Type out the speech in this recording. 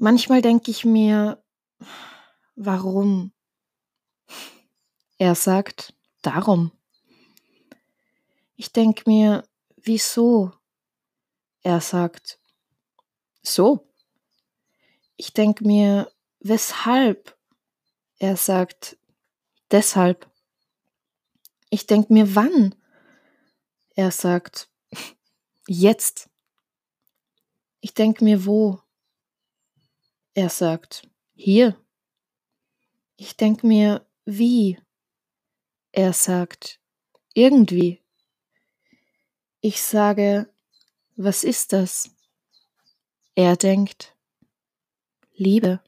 Manchmal denke ich mir, warum? Er sagt, darum. Ich denke mir, wieso? Er sagt, so. Ich denke mir, weshalb? Er sagt, deshalb. Ich denke mir, wann? Er sagt, jetzt. Ich denke mir, wo? Er sagt, hier. Ich denke mir, wie? Er sagt, irgendwie. Ich sage, was ist das? Er denkt, Liebe.